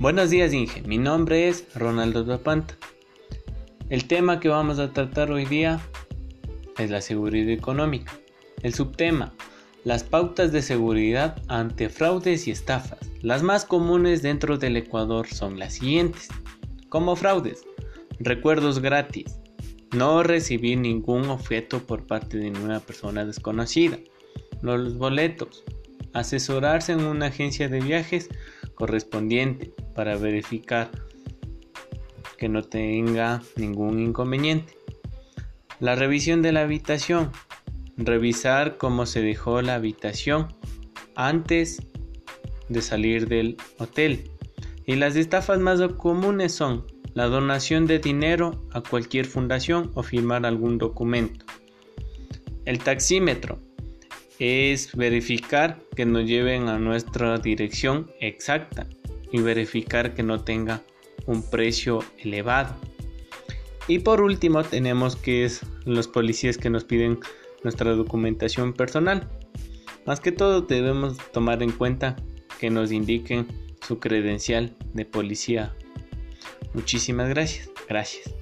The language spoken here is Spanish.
Buenos días Inge, mi nombre es Ronaldo Zapanta. El tema que vamos a tratar hoy día es la seguridad económica. El subtema, las pautas de seguridad ante fraudes y estafas. Las más comunes dentro del Ecuador son las siguientes. Como fraudes, recuerdos gratis, no recibir ningún objeto por parte de ninguna persona desconocida, los boletos, asesorarse en una agencia de viajes correspondiente para verificar que no tenga ningún inconveniente. La revisión de la habitación. Revisar cómo se dejó la habitación antes de salir del hotel. Y las estafas más comunes son la donación de dinero a cualquier fundación o firmar algún documento. El taxímetro es verificar que nos lleven a nuestra dirección exacta y verificar que no tenga un precio elevado. Y por último tenemos que es los policías que nos piden nuestra documentación personal. Más que todo debemos tomar en cuenta que nos indiquen su credencial de policía. Muchísimas gracias. Gracias.